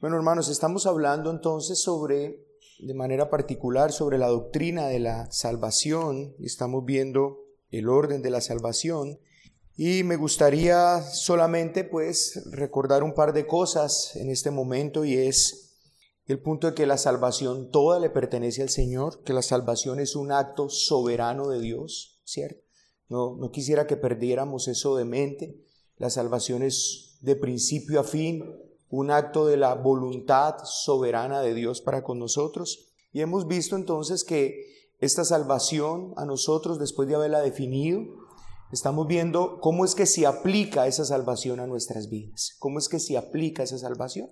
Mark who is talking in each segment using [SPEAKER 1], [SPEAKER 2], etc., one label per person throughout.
[SPEAKER 1] Bueno, hermanos, estamos hablando entonces sobre, de manera particular, sobre la doctrina de la salvación. Estamos viendo el orden de la salvación. Y me gustaría solamente, pues, recordar un par de cosas en este momento y es el punto de que la salvación toda le pertenece al Señor, que la salvación es un acto soberano de Dios, ¿cierto? No, no quisiera que perdiéramos eso de mente. La salvación es de principio a fin un acto de la voluntad soberana de Dios para con nosotros. Y hemos visto entonces que esta salvación a nosotros, después de haberla definido, estamos viendo cómo es que se aplica esa salvación a nuestras vidas, cómo es que se aplica esa salvación.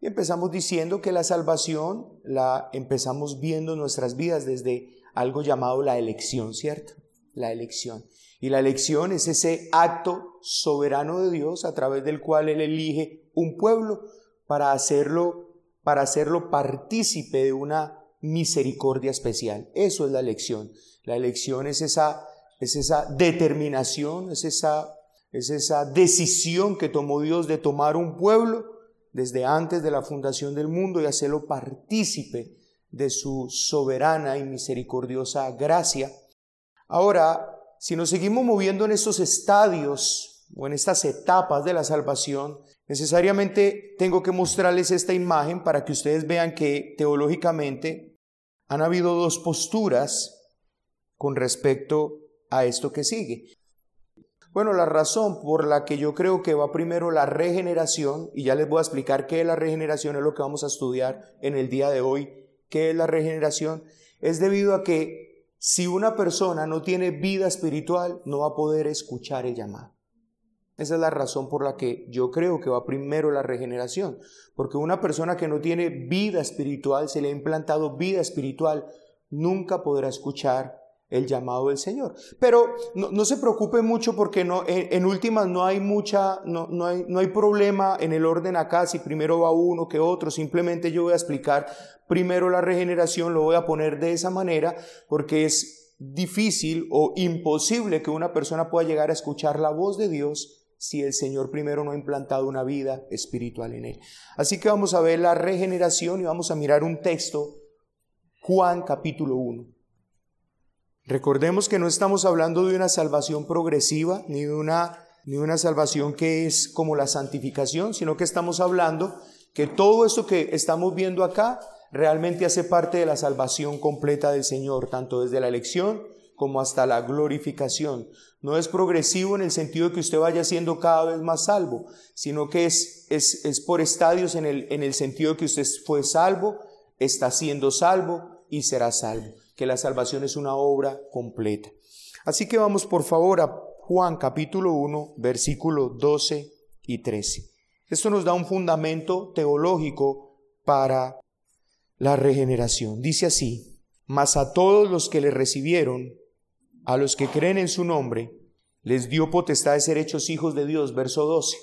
[SPEAKER 1] Y empezamos diciendo que la salvación la empezamos viendo en nuestras vidas desde algo llamado la elección, ¿cierto? La elección. Y la elección es ese acto soberano de Dios a través del cual Él elige un pueblo para hacerlo, para hacerlo partícipe de una misericordia especial. Eso es la elección. La elección es esa, es esa determinación, es esa, es esa decisión que tomó Dios de tomar un pueblo desde antes de la fundación del mundo y hacerlo partícipe de su soberana y misericordiosa gracia. Ahora, si nos seguimos moviendo en estos estadios o en estas etapas de la salvación, necesariamente tengo que mostrarles esta imagen para que ustedes vean que teológicamente han habido dos posturas con respecto a esto que sigue. Bueno, la razón por la que yo creo que va primero la regeneración, y ya les voy a explicar qué es la regeneración, es lo que vamos a estudiar en el día de hoy, qué es la regeneración, es debido a que si una persona no tiene vida espiritual, no va a poder escuchar el llamado. Esa es la razón por la que yo creo que va primero la regeneración. Porque una persona que no tiene vida espiritual, se le ha implantado vida espiritual, nunca podrá escuchar el llamado del Señor. Pero no, se preocupe mucho porque no, en, últimas no hay mucha, no, no, hay, no hay problema en el orden acá si primero va uno que otro. Simplemente yo voy a explicar primero la regeneración, lo voy a poner de esa manera porque es difícil o imposible que una persona pueda llegar a escuchar la voz de Dios si el Señor primero no ha implantado una vida espiritual en él. Así que vamos a ver la regeneración y vamos a mirar un texto, Juan capítulo 1. Recordemos que no estamos hablando de una salvación progresiva, ni de una, ni una salvación que es como la santificación, sino que estamos hablando que todo esto que estamos viendo acá realmente hace parte de la salvación completa del Señor, tanto desde la elección como hasta la glorificación. No es progresivo en el sentido de que usted vaya siendo cada vez más salvo, sino que es, es, es por estadios en el, en el sentido de que usted fue salvo, está siendo salvo y será salvo que la salvación es una obra completa. Así que vamos por favor a Juan capítulo 1, versículo 12 y 13. Esto nos da un fundamento teológico para la regeneración. Dice así, mas a todos los que le recibieron, a los que creen en su nombre, les dio potestad de ser hechos hijos de Dios. Verso 12,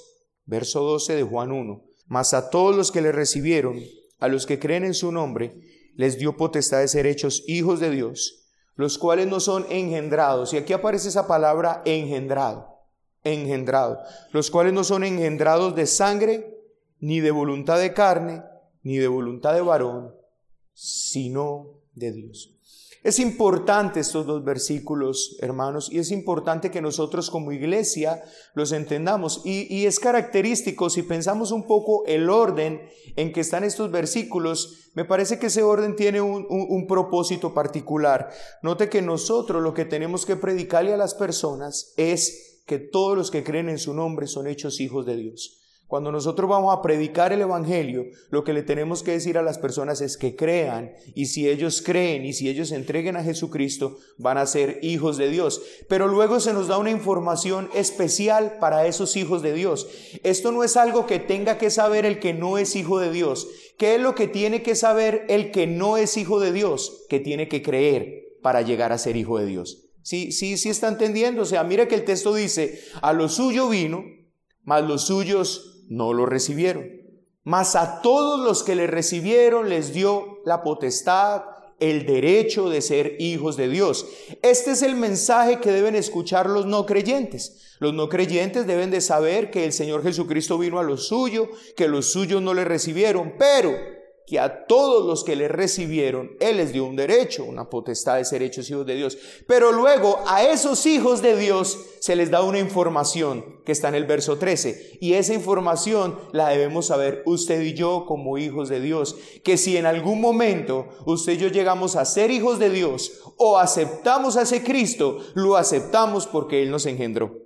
[SPEAKER 1] verso 12 de Juan 1. Mas a todos los que le recibieron, a los que creen en su nombre, les dio potestad de ser hechos hijos de Dios, los cuales no son engendrados. Y aquí aparece esa palabra engendrado, engendrado, los cuales no son engendrados de sangre, ni de voluntad de carne, ni de voluntad de varón, sino de Dios. Es importante estos dos versículos, hermanos, y es importante que nosotros como iglesia los entendamos. Y, es característico, si pensamos un poco el orden en que están estos versículos, me parece que ese orden tiene un, propósito particular. Note que nosotros lo que tenemos que predicarle a las personas es que todos los que creen en su nombre son hechos hijos de Dios. Cuando nosotros vamos a predicar el Evangelio, lo que le tenemos que decir a las personas es que crean y si ellos creen y si ellos entreguen a Jesucristo, van a ser hijos de Dios. Pero luego se nos da una información especial para esos hijos de Dios. Esto no es algo que tenga que saber el que no es hijo de Dios. ¿Qué es lo que tiene que saber el que no es hijo de Dios? Que tiene que creer para llegar a ser hijo de Dios. Sí, sí, sí está entendiendo. O sea, mira que el texto dice, a lo suyo vino, mas los suyos no lo recibieron. Mas a todos los que le recibieron les dio la potestad el derecho de ser hijos de Dios. Este es el mensaje que deben escuchar los no creyentes. Los no creyentes deben de saber que el Señor Jesucristo vino a lo suyo, que los suyos no le recibieron, pero que a todos los que le recibieron, Él les dio un derecho, una potestad de ser hechos hijos de Dios. Pero luego a esos hijos de Dios se les da una información que está en el verso 13. Y esa información la debemos saber usted y yo como hijos de Dios. Que si en algún momento usted y yo llegamos a ser hijos de Dios o aceptamos a ese Cristo, lo aceptamos porque Él nos engendró.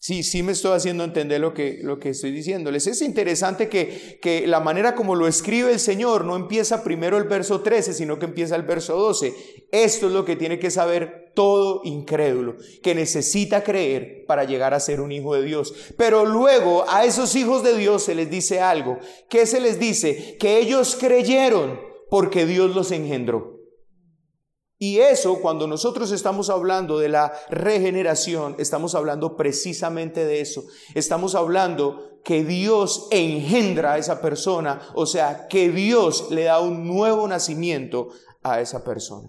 [SPEAKER 1] Sí, sí me estoy haciendo entender lo que, lo que estoy diciéndoles. Es interesante que, que la manera como lo escribe el Señor no empieza primero el verso 13, sino que empieza el verso 12. Esto es lo que tiene que saber todo incrédulo, que necesita creer para llegar a ser un hijo de Dios. Pero luego a esos hijos de Dios se les dice algo. ¿Qué se les dice? Que ellos creyeron porque Dios los engendró. Y eso, cuando nosotros estamos hablando de la regeneración, estamos hablando precisamente de eso. Estamos hablando que Dios engendra a esa persona, o sea, que Dios le da un nuevo nacimiento a esa persona.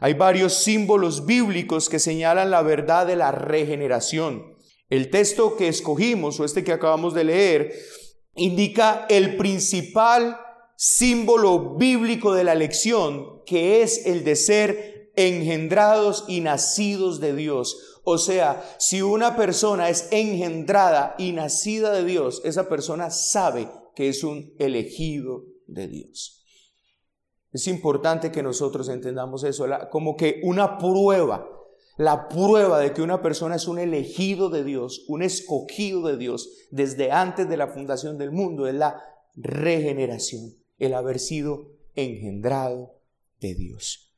[SPEAKER 1] Hay varios símbolos bíblicos que señalan la verdad de la regeneración. El texto que escogimos, o este que acabamos de leer, indica el principal símbolo bíblico de la lección, que es el de ser engendrados y nacidos de Dios. O sea, si una persona es engendrada y nacida de Dios, esa persona sabe que es un elegido de Dios. Es importante que nosotros entendamos eso, como que una prueba, la prueba de que una persona es un elegido de Dios, un escogido de Dios desde antes de la fundación del mundo, es la regeneración el haber sido engendrado de Dios.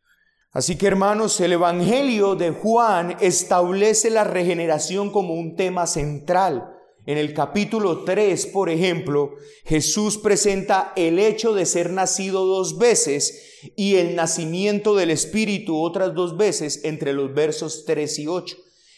[SPEAKER 1] Así que hermanos, el Evangelio de Juan establece la regeneración como un tema central. En el capítulo 3, por ejemplo, Jesús presenta el hecho de ser nacido dos veces y el nacimiento del Espíritu otras dos veces entre los versos 3 y 8.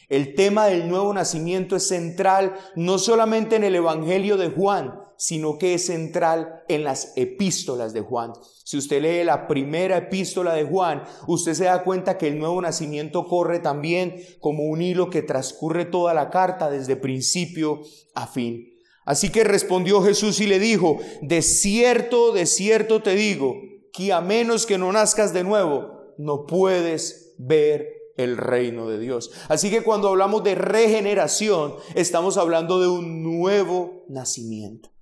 [SPEAKER 1] El tema del nuevo nacimiento es central no solamente en el Evangelio de Juan, sino que es central en las epístolas de Juan. Si usted lee la primera epístola de Juan, usted se da cuenta que el nuevo nacimiento corre también como un hilo que transcurre toda la carta desde principio a fin. Así que respondió Jesús y le dijo, de cierto, de cierto te digo, que a menos que no nazcas de nuevo, no puedes ver el reino de Dios. Así que cuando hablamos de regeneración, estamos hablando de un nuevo nacimiento.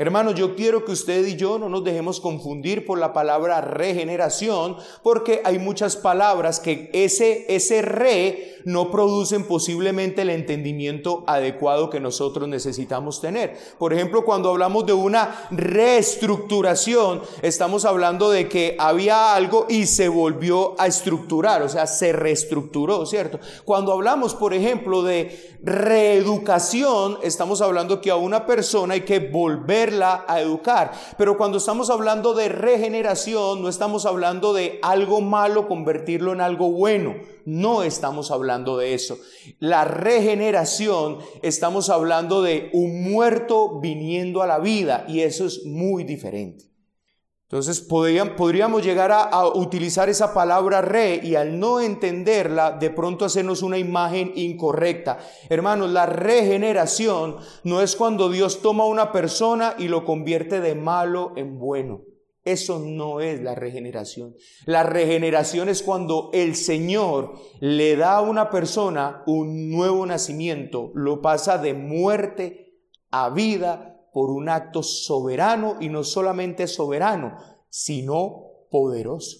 [SPEAKER 1] Hermanos, yo quiero que usted y yo no nos dejemos confundir por la palabra regeneración, porque hay muchas palabras que ese, ese re no producen posiblemente el entendimiento adecuado que nosotros necesitamos tener. Por ejemplo, cuando hablamos de una reestructuración, estamos hablando de que había algo y se volvió a estructurar, o sea, se reestructuró, ¿cierto? Cuando hablamos, por ejemplo, de reeducación, estamos hablando que a una persona hay que volver a educar. Pero cuando estamos hablando de regeneración, no estamos hablando de algo malo convertirlo en algo bueno. No estamos hablando de eso. La regeneración, estamos hablando de un muerto viniendo a la vida y eso es muy diferente. Entonces podríamos llegar a, utilizar esa palabra re y al no entenderla, de pronto hacernos una imagen incorrecta. Hermanos, la regeneración no es cuando Dios toma a una persona y lo convierte de malo en bueno. Eso no es la regeneración. La regeneración es cuando el Señor le da a una persona un nuevo nacimiento, lo pasa de muerte a vida por un acto soberano y no solamente soberano, sino poderoso.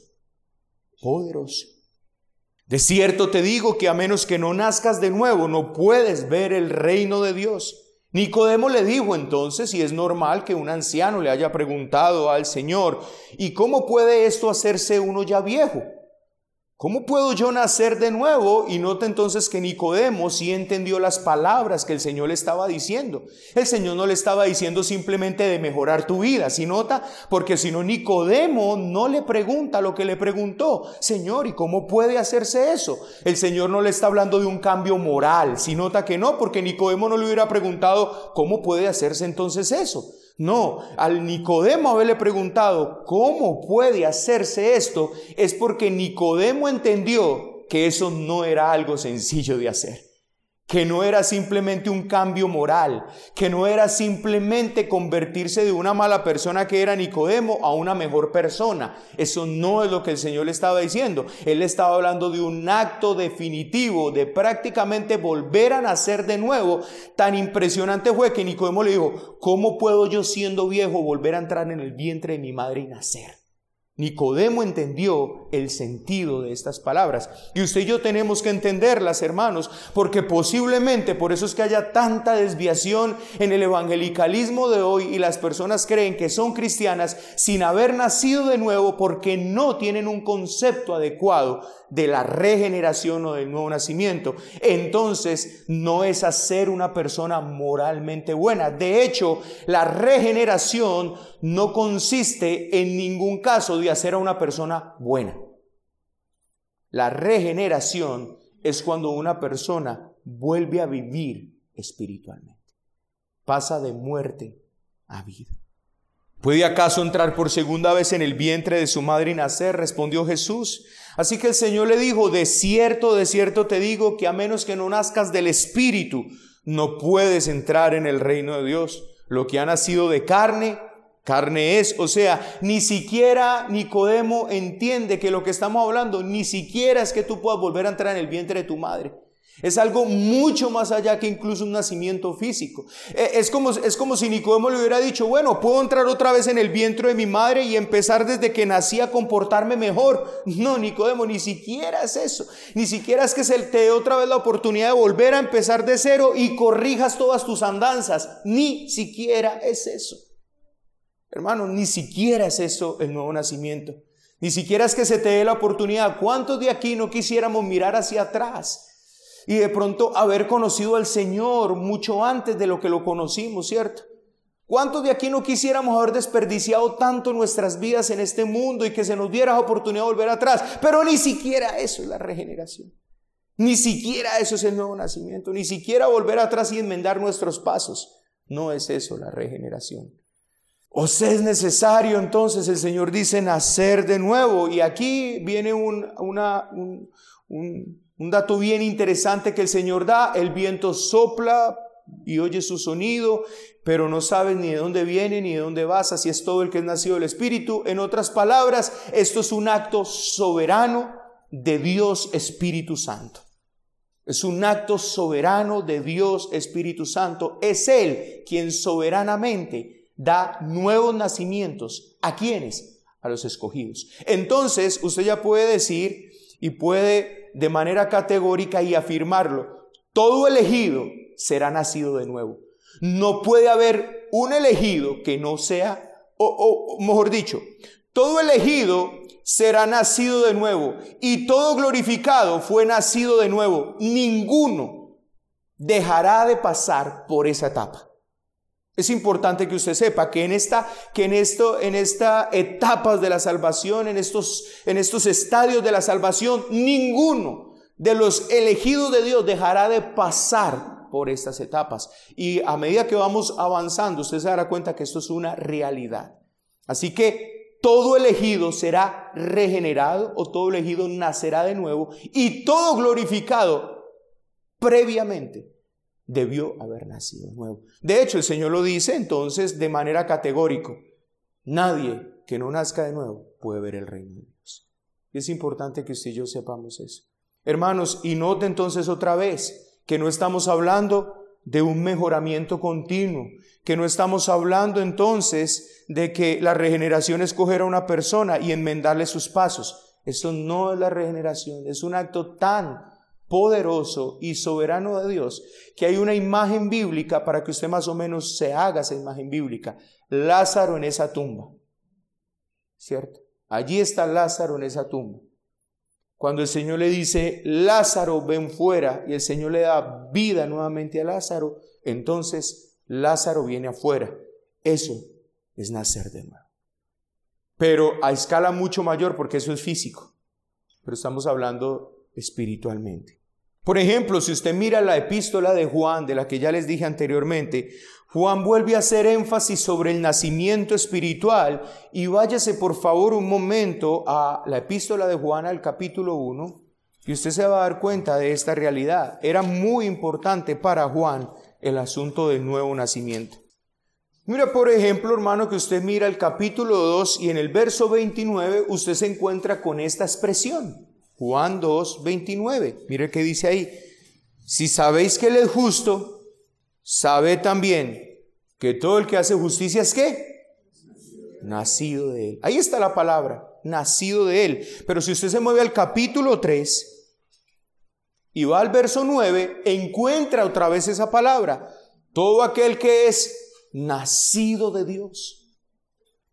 [SPEAKER 1] Poderoso. De cierto te digo que a menos que no nazcas de nuevo, no puedes ver el reino de Dios. Nicodemo le dijo entonces, y es normal que un anciano le haya preguntado al Señor, ¿y cómo puede esto hacerse uno ya viejo? ¿Cómo puedo yo nacer de nuevo? Y nota entonces que Nicodemo sí entendió las palabras que el Señor le estaba diciendo. El Señor no le estaba diciendo simplemente de mejorar tu vida, si nota, porque si no Nicodemo no le pregunta lo que le preguntó, Señor, ¿y cómo puede hacerse eso? El Señor no le está hablando de un cambio moral, si nota que no, porque Nicodemo no le hubiera preguntado, ¿cómo puede hacerse entonces eso? No, al Nicodemo haberle preguntado cómo puede hacerse esto, es porque Nicodemo entendió que eso no era algo sencillo de hacer que no era simplemente un cambio moral, que no era simplemente convertirse de una mala persona que era Nicodemo a una mejor persona. Eso no es lo que el Señor le estaba diciendo. Él estaba hablando de un acto definitivo, de prácticamente volver a nacer de nuevo. Tan impresionante fue que Nicodemo le dijo, ¿cómo puedo yo siendo viejo volver a entrar en el vientre de mi madre y nacer? Nicodemo entendió el sentido de estas palabras. Y usted y yo tenemos que entenderlas, hermanos, porque posiblemente por eso es que haya tanta desviación en el evangelicalismo de hoy y las personas creen que son cristianas sin haber nacido de nuevo porque no tienen un concepto adecuado de la regeneración o del nuevo nacimiento. Entonces no es hacer una persona moralmente buena. De hecho, la regeneración no consiste en ningún caso de hacer a una persona buena. La regeneración es cuando una persona vuelve a vivir espiritualmente. Pasa de muerte a vida. ¿Puede acaso entrar por segunda vez en el vientre de su madre y nacer? Respondió Jesús. Así que el Señor le dijo, de cierto, de cierto te digo que a menos que no nazcas del Espíritu, no puedes entrar en el reino de Dios. Lo que ha nacido de carne, carne es. O sea, ni siquiera Nicodemo entiende que lo que estamos hablando, ni siquiera es que tú puedas volver a entrar en el vientre de tu madre. Es algo mucho más allá que incluso un nacimiento físico. E, es como, es como si Nicodemo le hubiera dicho, bueno, puedo entrar otra vez en el vientre de mi madre y empezar desde que nací a comportarme mejor. No, Nicodemo, ni siquiera es eso. Ni siquiera es que se te dé otra vez la oportunidad de volver a empezar de cero y corrijas todas tus andanzas. Ni siquiera es eso. Hermano, ni siquiera es eso el nuevo nacimiento. Ni siquiera es que se te dé la oportunidad. ¿Cuántos de aquí no quisiéramos mirar hacia atrás? y de pronto haber conocido al Señor mucho antes de lo que lo conocimos, ¿cierto? ¿Cuántos de aquí no quisiéramos haber desperdiciado tanto nuestras vidas en este mundo y que se nos diera la oportunidad de volver atrás? Pero ni siquiera eso es la regeneración. Ni siquiera eso es el nuevo nacimiento. Ni siquiera volver atrás y enmendar nuestros pasos. No es eso la regeneración. O sea, es necesario entonces, el Señor dice, nacer de nuevo. Y aquí viene un, un un dato bien interesante que el Señor da, el viento sopla y oye su sonido, pero no sabes ni de dónde viene ni de dónde vas, así es todo el que es nacido del Espíritu. En otras palabras, esto es un acto soberano de Dios Espíritu Santo. Es un acto soberano de Dios Espíritu Santo. Es Él quien soberanamente da nuevos nacimientos. ¿A quienes? A los escogidos. Entonces, usted ya puede decir y puede de manera categórica y afirmarlo. Todo elegido será nacido de nuevo. No puede haber un elegido que no sea, o, mejor dicho, todo elegido será nacido de nuevo y todo glorificado fue nacido de nuevo. Ninguno dejará de pasar por esa etapa. Es importante que usted sepa que en esta, que en esto, en etapas de la salvación, en estos, en estos estadios de la salvación, ninguno de los elegidos de Dios dejará de pasar por estas etapas. Y a medida que vamos avanzando, usted se dará cuenta que esto es una realidad. Así que todo elegido será regenerado o todo elegido nacerá de nuevo y todo glorificado previamente debió haber nacido nuevo. De hecho, el Señor lo dice entonces de manera categórica. Nadie que no nazca de nuevo puede ver el reino de Dios. Es importante que usted y yo sepamos eso. Hermanos, y note entonces otra vez que no estamos hablando de un mejoramiento continuo, que no estamos hablando entonces de que la regeneración es coger a una persona y enmendarle sus pasos. Eso no es la regeneración, es un acto tan poderoso y soberano de Dios, que hay una imagen bíblica para que usted más o menos se haga esa imagen bíblica. Lázaro en esa tumba. ¿Cierto? Allí está Lázaro en esa tumba. Cuando el Señor le dice, Lázaro, ven fuera, y el Señor le da vida nuevamente a Lázaro, entonces Lázaro viene afuera. Eso es nacer de nuevo. Pero a escala mucho mayor, porque eso es físico. Pero estamos hablando espiritualmente. Por ejemplo, si usted mira la epístola de Juan, de la que ya les dije anteriormente, Juan vuelve a hacer énfasis sobre el nacimiento espiritual y váyase por favor un momento a la epístola de Juan al capítulo 1 y usted se va a dar cuenta de esta realidad. Era muy importante para Juan el asunto del nuevo nacimiento. Mira, por ejemplo, hermano, que usted mira el capítulo 2 y en el verso 29 usted se encuentra con esta expresión. Juan 2, 29. Mire qué dice ahí. Si sabéis que Él es justo, sabe también que todo el que hace justicia es qué? Nacido de Él. Ahí está la palabra, nacido de Él. Pero si usted se mueve al capítulo 3 y va al verso 9, encuentra otra vez esa palabra. Todo aquel que es nacido de Dios.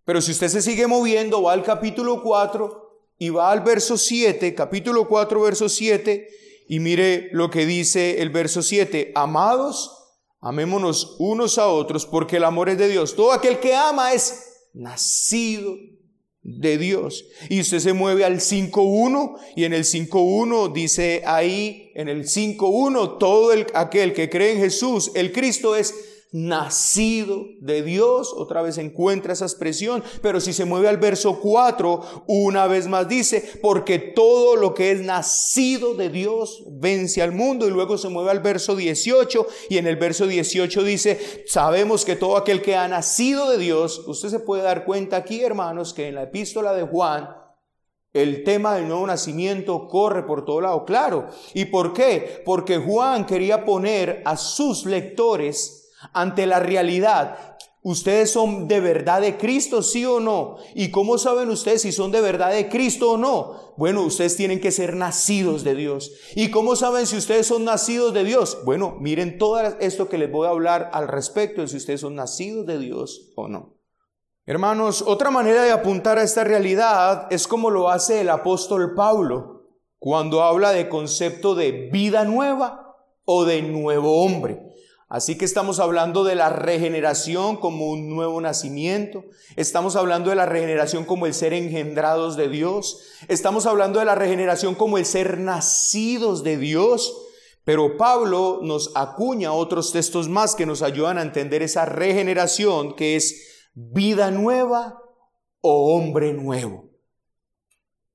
[SPEAKER 1] Pero si usted se sigue moviendo, va al capítulo 4 y va al verso 7, capítulo 4, verso 7, y mire lo que dice el verso 7, amados, amémonos unos a otros porque el amor es de Dios. Todo aquel que ama es nacido de Dios. Y usted se mueve al 5.1 y en el 5.1 dice ahí, en el 5.1, todo el, aquel que cree en Jesús, el Cristo es nacido de Dios, otra vez encuentra esa expresión, pero si se mueve al verso 4, una vez más dice, porque todo lo que es nacido de Dios vence al mundo, y luego se mueve al verso 18, y en el verso 18 dice, sabemos que todo aquel que ha nacido de Dios, usted se puede dar cuenta aquí, hermanos, que en la epístola de Juan, el tema del nuevo nacimiento corre por todo lado, claro. ¿Y por qué? Porque Juan quería poner a sus lectores ante la realidad. ¿Ustedes son de verdad de Cristo, sí o no? ¿Y cómo saben ustedes si son de verdad de Cristo o no? Bueno, ustedes tienen que ser nacidos de Dios. ¿Y cómo saben si ustedes son nacidos de Dios? Bueno, miren todo esto que les voy a hablar al respecto de si ustedes son nacidos de Dios o no. Hermanos, otra manera de apuntar a esta realidad es como lo hace el apóstol Pablo cuando habla de concepto de vida nueva o de nuevo hombre. Así que estamos hablando de la regeneración como un nuevo nacimiento. Estamos hablando de la regeneración como el ser engendrados de Dios. Estamos hablando de la regeneración como el ser nacidos de Dios. Pero Pablo nos acuña otros textos más que nos ayudan a entender esa regeneración que es vida nueva o hombre nuevo.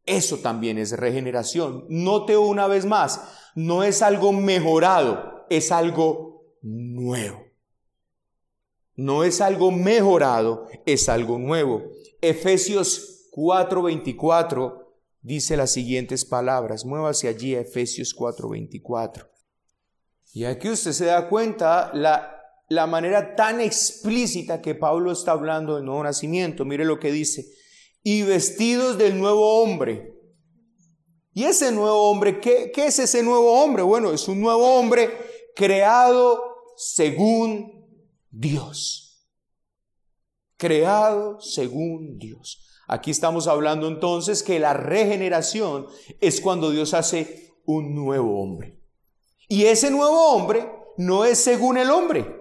[SPEAKER 1] Eso también es regeneración. Note una vez más, no es algo mejorado, es algo nuevo. No es algo mejorado, es algo nuevo. Efesios 4:24 dice las siguientes palabras. Muévase allí a Efesios 4:24. Y aquí usted se da cuenta la, la manera tan explícita que Pablo está hablando del nuevo nacimiento. Mire lo que dice. Y vestidos del nuevo hombre. ¿Y ese nuevo hombre? ¿qué, ¿Qué es ese nuevo hombre? Bueno, es un nuevo hombre creado según Dios. Creado según Dios. Aquí estamos hablando entonces que la regeneración es cuando Dios hace un nuevo hombre. Y ese nuevo hombre no es según el hombre.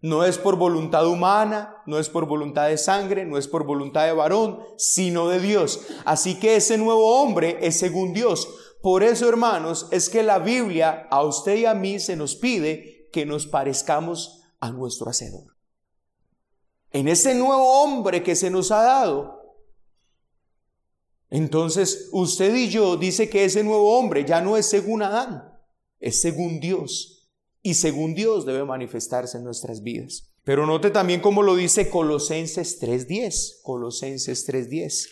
[SPEAKER 1] No es por voluntad humana, no es por voluntad de sangre, no es por voluntad de varón, sino de Dios. Así que ese nuevo hombre es según Dios. Por eso, hermanos, es que la Biblia a usted y a mí se nos pide que nos parezcamos a nuestro Hacedor. En ese nuevo hombre que se nos ha dado. Entonces usted y yo dice que ese nuevo hombre ya no es según Adán, es según Dios. Y según Dios debe manifestarse en nuestras vidas. Pero note también como lo dice Colosenses 3.10. Colosenses 3.10.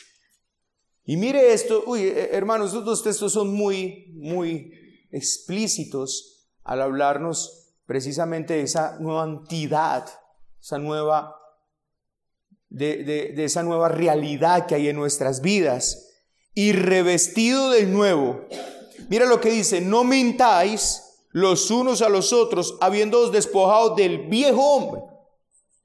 [SPEAKER 1] Y mire esto, uy, eh, hermanos, estos dos textos son muy, muy explícitos al hablarnos precisamente esa nueva entidad, esa nueva, de, esa nueva realidad que hay en nuestras vidas y revestido del nuevo. Mira lo que dice, no mintáis los unos a los otros, habiéndoos despojado del viejo hombre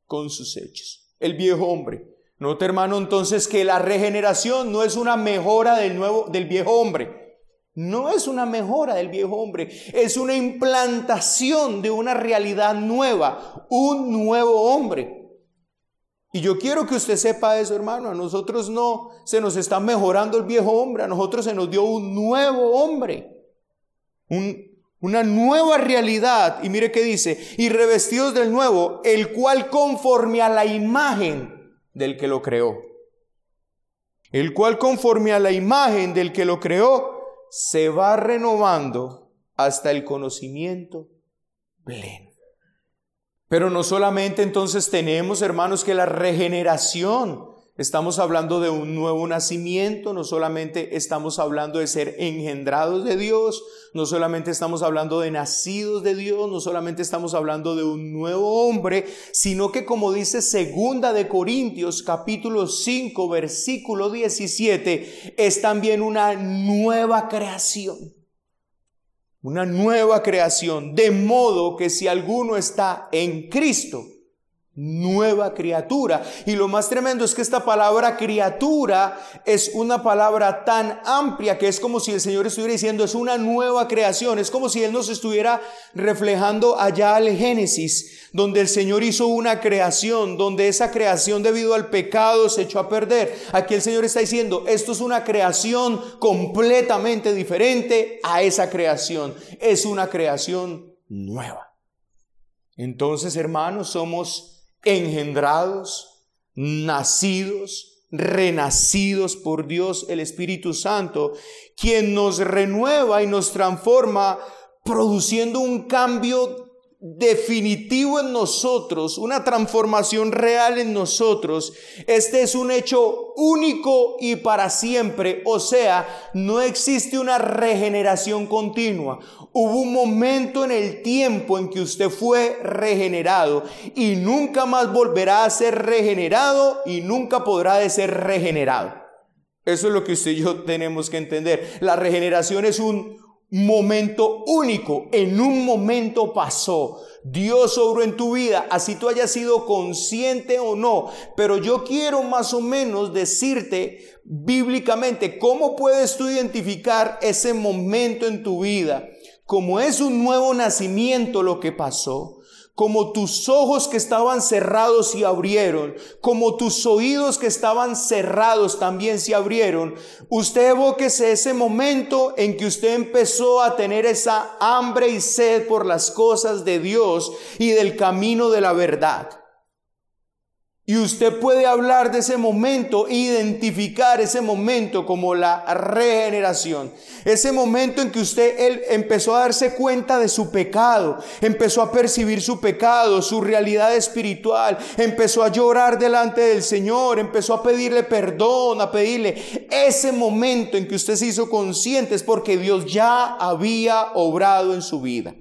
[SPEAKER 1] con sus hechos. El viejo hombre. Note hermano entonces que la regeneración no es una mejora del nuevo del viejo hombre. No es una mejora del viejo hombre, es una implantación de una realidad nueva, un nuevo hombre. Y yo quiero que usted sepa eso, hermano. A nosotros no se nos está mejorando el viejo hombre, a nosotros se nos dio un nuevo hombre, un, una nueva realidad. Y mire qué dice, y revestidos del nuevo, el cual conforme a la imagen del que lo creó. El cual conforme a la imagen del que lo creó, se va renovando hasta el conocimiento pleno. Pero no solamente entonces tenemos, hermanos, que la regeneración Estamos hablando de un nuevo nacimiento, no solamente estamos hablando de ser engendrados de Dios, no solamente estamos hablando de nacidos de Dios, no solamente estamos hablando de un nuevo hombre, sino que como dice segunda de Corintios capítulo 5 versículo 17, es también una nueva creación. Una nueva creación, de modo que si alguno está en Cristo, nueva criatura. Y lo más tremendo es que esta palabra criatura es una palabra tan amplia que es como si el Señor estuviera diciendo es una nueva creación, es como si Él nos estuviera reflejando allá al Génesis, donde el Señor hizo una creación, donde esa creación debido al pecado se echó a perder. Aquí el Señor está diciendo, esto es una creación completamente diferente a esa creación, es una creación nueva. Entonces, hermanos, somos engendrados, nacidos, renacidos por Dios el Espíritu Santo, quien nos renueva y nos transforma, produciendo un cambio definitivo en nosotros, una transformación real en nosotros. Este es un hecho único y para siempre, o sea, no existe una regeneración continua. Hubo un momento en el tiempo en que usted fue regenerado y nunca más volverá a ser regenerado y nunca podrá de ser regenerado. Eso es lo que usted y yo tenemos que entender. La regeneración es un momento único, en un momento pasó. Dios obró en tu vida, así tú hayas sido consciente o no. Pero yo quiero más o menos decirte bíblicamente cómo puedes tú identificar ese momento en tu vida. Como es un nuevo nacimiento lo que pasó, como tus ojos que estaban cerrados se abrieron, como tus oídos que estaban cerrados también se abrieron, usted evóquese ese momento en que usted empezó a tener esa hambre y sed por las cosas de Dios y del camino de la verdad. Y usted puede hablar de ese momento, identificar ese momento como la regeneración. Ese momento en que usted él, empezó a darse cuenta de su pecado, empezó a percibir su pecado, su realidad espiritual, empezó a llorar delante del Señor, empezó a pedirle perdón, a pedirle. Ese momento en que usted se hizo consciente es porque Dios ya había obrado en su vida.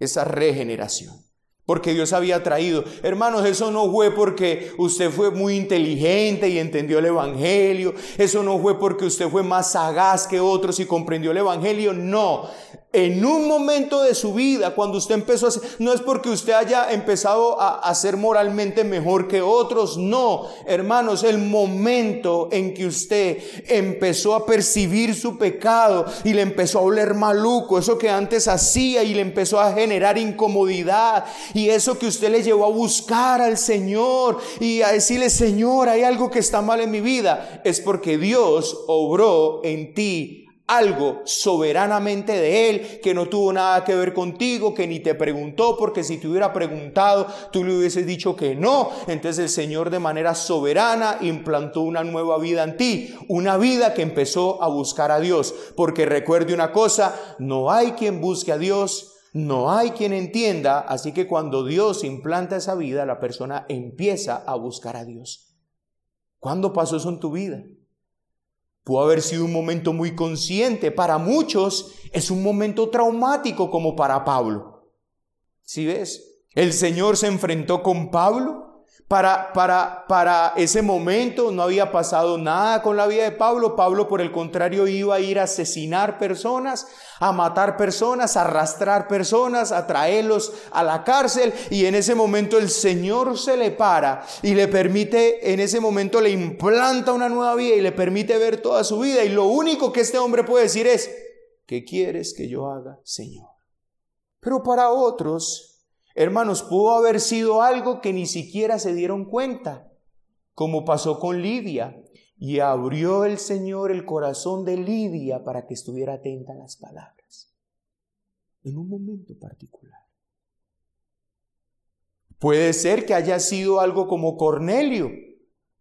[SPEAKER 1] Esa regeneración porque Dios había traído. Hermanos, eso no fue porque usted fue muy inteligente y entendió el Evangelio. Eso no fue porque usted fue más sagaz que otros y comprendió el Evangelio. No. En un momento de su vida, cuando usted empezó a hacer, no es porque usted haya empezado a, a ser moralmente mejor que otros. No, hermanos, el momento en que usted empezó a percibir su pecado y le empezó a oler maluco, eso que antes hacía y le empezó a generar incomodidad y eso que usted le llevó a buscar al Señor y a decirle, Señor, hay algo que está mal en mi vida, es porque Dios obró en ti algo soberanamente de Él que no tuvo nada que ver contigo, que ni te preguntó, porque si te hubiera preguntado, tú le hubieses dicho que no. Entonces el Señor de manera soberana implantó una nueva vida en ti, una vida que empezó a buscar a Dios. Porque recuerde una cosa, no hay quien busque a Dios no hay quien entienda, así que cuando Dios implanta esa vida, la persona empieza a buscar a Dios. ¿Cuándo pasó eso en tu vida? Pudo haber sido un momento muy consciente. Para muchos es un momento traumático como para Pablo. ¿Sí ves? El Señor se enfrentó con Pablo para, para, para ese momento no había pasado nada con la vida de Pablo. Pablo, por el contrario, iba a ir a asesinar personas, a matar personas, a arrastrar personas, a traerlos a la cárcel. Y en ese momento el Señor se le para y le permite, en ese momento le implanta una nueva vida y le permite ver toda su vida. Y lo único que este hombre puede decir es, ¿qué quieres que yo haga, Señor? Pero para otros, Hermanos, pudo haber sido algo que ni siquiera se dieron cuenta, como pasó con Lidia. Y abrió el Señor el corazón de Lidia para que estuviera atenta a las palabras. en un momento particular. Puede ser que haya sido algo como Cornelio,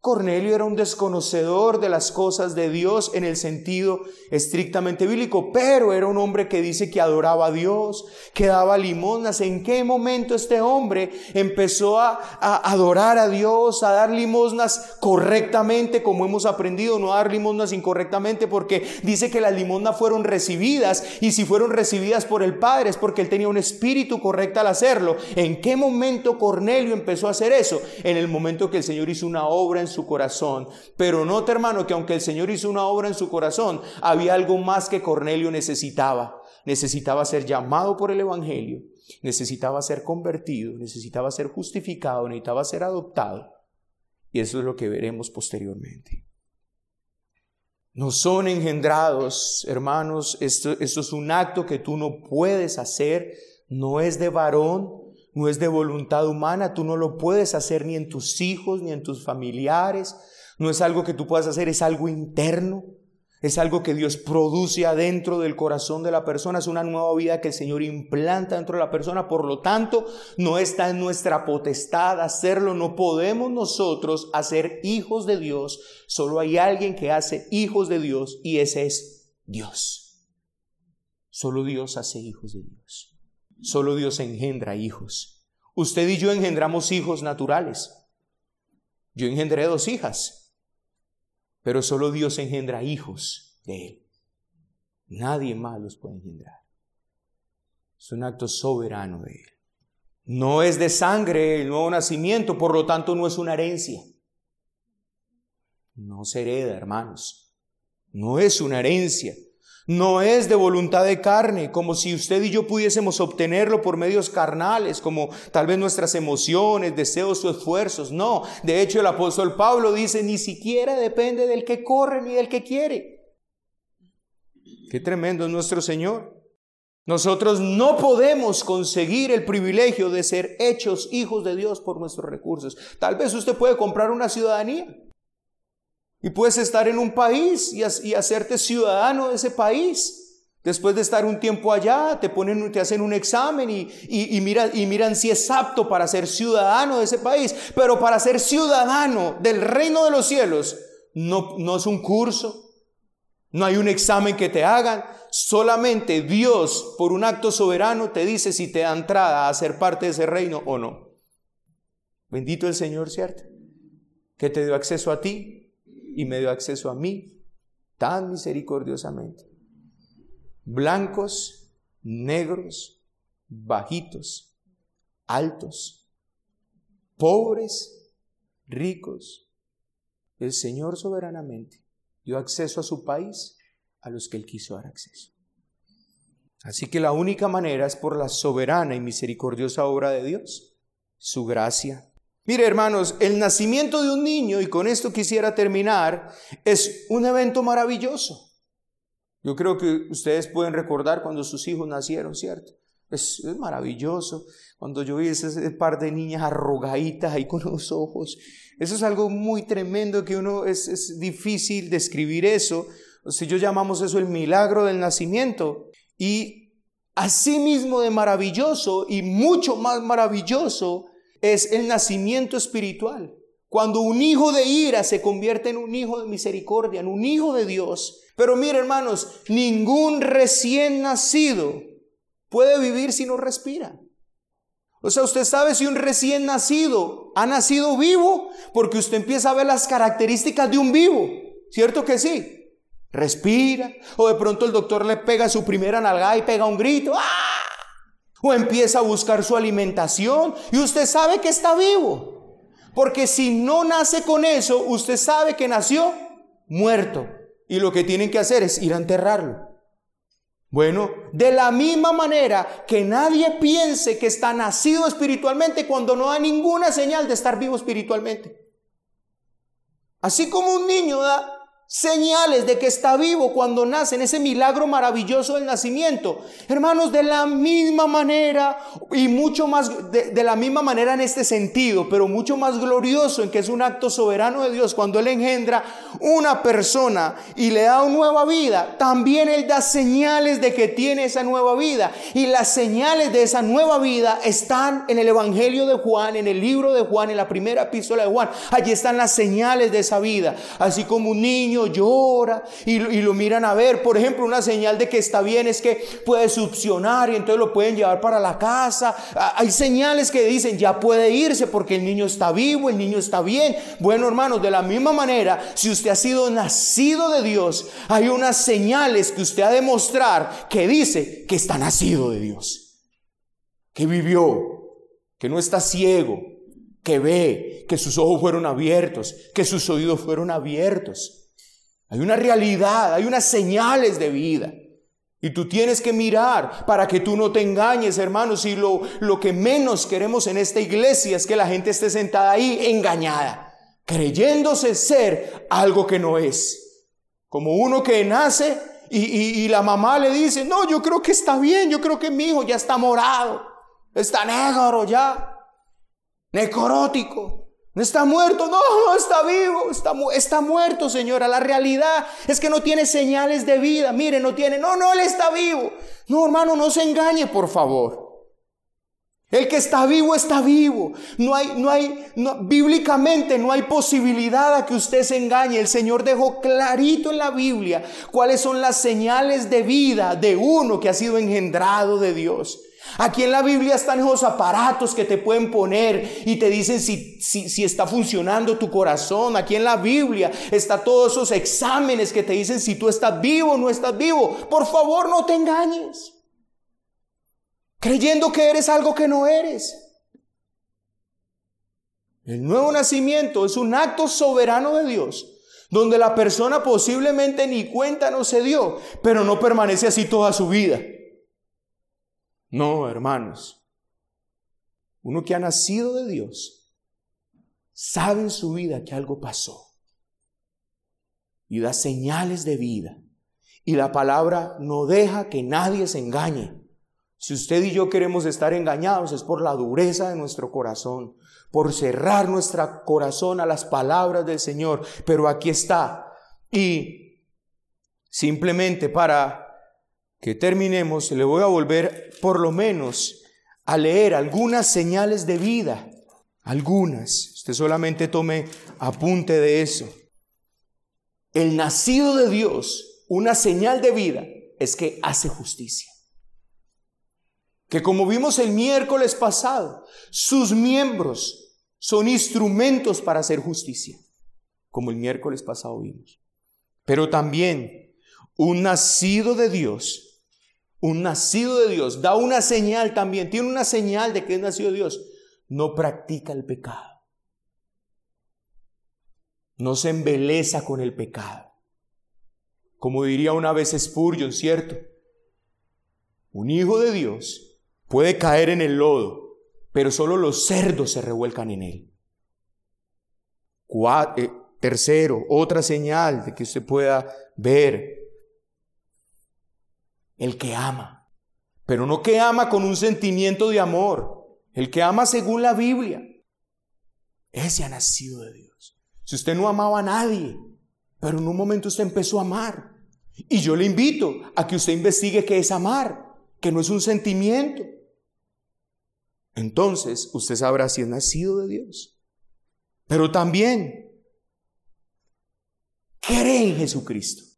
[SPEAKER 1] Cornelio era un desconocedor de las cosas de Dios en el sentido estrictamente bíblico, pero era un hombre que dice que adoraba a Dios, que daba limosnas. ¿En qué momento este hombre empezó a, adorar a Dios, a dar limosnas correctamente, como hemos aprendido, no a dar limosnas incorrectamente, porque dice que las limosnas fueron recibidas y si fueron recibidas por el Padre es porque él tenía un espíritu correcto al hacerlo. ¿En qué momento Cornelio empezó a hacer eso? En el momento que el Señor hizo una obra en su corazón. Pero note, hermano, que aunque el Señor hizo una obra en su corazón, había algo más que Cornelio necesitaba. Necesitaba ser llamado por el Evangelio, necesitaba ser convertido, necesitaba ser justificado, necesitaba ser adoptado. Y eso es lo que veremos posteriormente. No son engendrados, hermanos, esto, esto es un acto que tú no puedes hacer, no es de varón, no es de voluntad humana, tú no lo puedes hacer ni en tus hijos, ni en tus familiares, no es algo que tú puedas hacer, es algo interno, es algo que Dios produce adentro del corazón de la persona, es una nueva vida que el Señor implanta dentro de la persona, por lo tanto, no está en nuestra potestad hacerlo, no podemos nosotros hacer hijos de Dios, solo hay alguien que hace hijos de Dios y ese es Dios. Solo Dios hace hijos de Dios. Solo Dios engendra hijos. Usted y yo engendramos hijos naturales. Yo engendré dos hijas, pero solo Dios engendra hijos de Él. Nadie más los puede engendrar. Es un acto soberano de Él. No es de sangre el nuevo nacimiento, por lo tanto no es una herencia. No se hereda, hermanos. No es una herencia. No es de voluntad de carne, como si usted y yo pudiésemos obtenerlo por medios carnales, como tal vez nuestras emociones, deseos o esfuerzos. No, de hecho el apóstol Pablo dice, ni siquiera depende del que corre ni del que quiere. Qué tremendo es nuestro Señor. Nosotros no podemos conseguir el privilegio de ser hechos hijos de Dios por nuestros recursos. Tal vez usted puede comprar una ciudadanía. Y puedes estar en un país y, hacerte ciudadano de ese país. Después de estar un tiempo allá, te, ponen, te hacen un examen y, y, miran si es apto para ser ciudadano de ese país. Pero para ser ciudadano del reino de los cielos, no, no es un curso, no hay un examen que te hagan. Solamente Dios, por un acto soberano, te dice si te da entrada a ser parte de ese reino o no. Bendito el Señor, ¿cierto? Que te dio acceso a ti, y me dio acceso a mí tan misericordiosamente. Blancos, negros, bajitos, altos, pobres, ricos. El Señor soberanamente dio acceso a su país a los que Él quiso dar acceso. Así que la única manera es por la soberana y misericordiosa obra de Dios, su gracia Mire, hermanos, el nacimiento de un niño, y con esto quisiera terminar, es un evento maravilloso. Yo creo que ustedes pueden recordar cuando sus hijos nacieron, ¿cierto? Es, maravilloso. Cuando yo vi ese par de niñas arrugaditas ahí con los ojos, eso es algo muy tremendo que uno es, es difícil describir eso. Si yo llamamos eso el milagro del nacimiento. Y asimismo de maravilloso y mucho más maravilloso es el nacimiento espiritual. Cuando un hijo de ira se convierte en un hijo de misericordia, en un hijo de Dios. Pero mire hermanos, ningún recién nacido puede vivir si no respira. O sea, usted sabe si un recién nacido ha nacido vivo porque usted empieza a ver las características de un vivo. ¿Cierto que sí? Respira. O de pronto el doctor le pega su primera nalgada y pega un grito. ¡Ah! O empieza a buscar su alimentación y usted sabe que está vivo. Porque si no nace con eso, usted sabe que nació muerto y lo que tienen que hacer es ir a enterrarlo. Bueno, de la misma manera que nadie piense que está nacido espiritualmente cuando no da ninguna señal de estar vivo espiritualmente. Así como un niño da señales de que está vivo cuando nace en ese milagro maravilloso del nacimiento. Hermanos, de la misma manera y mucho más, de, de, la misma manera en este sentido, pero mucho más glorioso en que es un acto soberano de Dios cuando Él engendra una persona y le da una nueva vida, también Él da señales de que tiene esa nueva vida. Y las señales de esa nueva vida están en el Evangelio de Juan, en el libro de Juan, en la primera epístola de Juan. Allí están las señales de esa vida, así como un niño llora y, lo miran a ver. Por ejemplo, una señal de que está bien es que puede succionar y entonces lo pueden llevar para la casa. Hay señales que dicen ya puede irse porque el niño está vivo, el niño está bien. Bueno, hermanos, de la misma manera, si usted ha sido nacido de Dios, hay unas señales que usted ha de mostrar que dice que está nacido de Dios, que vivió, que no está ciego, que ve, que sus ojos fueron abiertos, que sus oídos fueron abiertos. Hay una realidad, hay unas señales de vida. Y tú tienes que mirar para que tú no te engañes, hermanos. Y lo, lo que menos queremos en esta iglesia es que la gente esté sentada ahí engañada, creyéndose ser algo que no es. Como uno que nace y, y la mamá le dice, no, yo creo que está bien, yo creo que mi hijo ya está morado, está negro ya, necrótico. No está muerto, no, está vivo, está, está muerto, señora. La realidad es que no tiene señales de vida. Mire, no tiene, no, no, él está vivo. No, hermano, no se engañe, por favor. El que está vivo está vivo. No hay, no hay, bíblicamente no hay posibilidad a que usted se engañe. El Señor dejó clarito en la Biblia cuáles son las señales de vida de uno que ha sido engendrado de Dios. Aquí en la Biblia están esos aparatos que te pueden poner y te dicen si, si, está funcionando tu corazón. Aquí en la Biblia está todos esos exámenes que te dicen si tú estás vivo o no estás vivo. Por favor, no te engañes. Creyendo que eres algo que no eres. El nuevo nacimiento es un acto soberano de Dios, donde la persona posiblemente ni cuenta no se dio, pero no permanece así toda su vida. No, hermanos. Uno que ha nacido de Dios sabe en su vida que algo pasó y da señales de vida. Y la palabra no deja que nadie se engañe. Si usted y yo queremos estar engañados es por la dureza de nuestro corazón, por cerrar nuestro corazón a las palabras del Señor. Pero aquí está. Y simplemente para que terminemos, le voy a volver por lo menos a leer algunas señales de vida, algunas. Usted solamente tome apunte de eso. El nacido de Dios, una señal de vida, es que hace justicia. Que como vimos el miércoles pasado, sus miembros son instrumentos para hacer justicia, como el miércoles pasado vimos. Pero también un nacido de Dios un nacido de Dios, da una señal también, tiene una señal de que es nacido de Dios, no practica el pecado. No se embeleza con el pecado. Como diría una vez Spurgeon, ¿cierto? Un hijo de Dios puede caer en el lodo, pero solo los cerdos se revuelcan en él. Eh, tercero, otra señal de que usted pueda ver el que ama. Pero no que ama con un sentimiento de amor. El que ama según la Biblia. Ese ha nacido de Dios. Si usted no amaba a nadie, pero en un momento usted empezó a amar. Y yo le invito a que usted investigue qué es amar, que no es un sentimiento. Entonces usted sabrá si es nacido de Dios. Pero también cree en Jesucristo.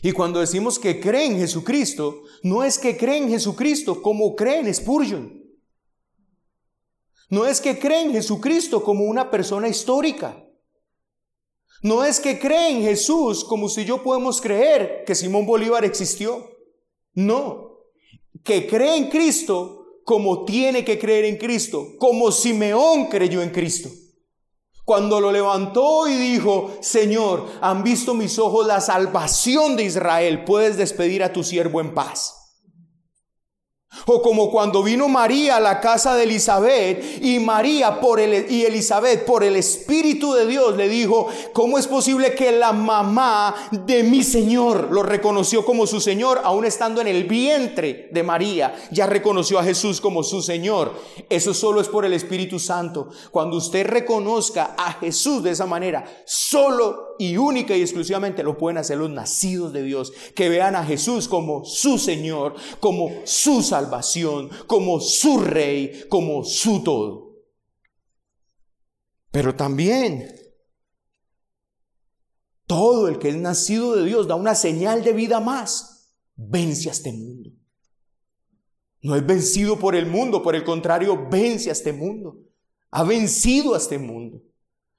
[SPEAKER 1] Y cuando decimos que creen en Jesucristo, no es que creen en Jesucristo como creen Spurgeon. No es que creen en Jesucristo como una persona histórica. No es que creen en Jesús como si yo podemos creer que Simón Bolívar existió. No. Que creen en Cristo como tiene que creer en Cristo, como Simeón creyó en Cristo. Cuando lo levantó y dijo, Señor, han visto mis ojos la salvación de Israel, puedes despedir a tu siervo en paz. O como cuando vino María a la casa de Elizabeth y María por el, y Elizabeth por el Espíritu de Dios le dijo, ¿cómo es posible que la mamá de mi Señor lo reconoció como su Señor, aún estando en el vientre de María? Ya reconoció a Jesús como su Señor. Eso solo es por el Espíritu Santo. Cuando usted reconozca a Jesús de esa manera, solo y única y exclusivamente lo pueden hacer los nacidos de Dios, que vean a Jesús como su Señor, como su salvación, como su Rey, como su todo. Pero también todo el que es nacido de Dios da una señal de vida más, vence a este mundo. No es vencido por el mundo, por el contrario, vence a este mundo. Ha vencido a este mundo.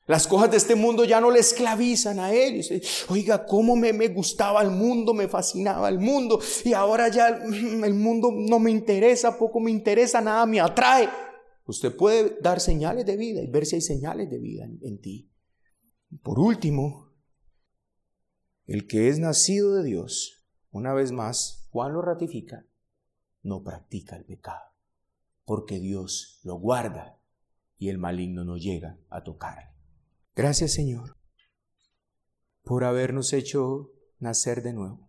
[SPEAKER 1] Las cosas de este mundo ya no le esclavizan a él. Oiga, cómo me, gustaba el mundo, me fascinaba el mundo. Y ahora ya el mundo no me interesa, poco me interesa, nada me atrae. Usted puede dar señales de vida y ver si hay señales de vida en, en ti. Por último, el que es nacido de Dios, una vez más, Juan lo ratifica, no practica el pecado, porque Dios lo guarda y el maligno no llega a tocarle. Gracias Señor por habernos hecho nacer de nuevo.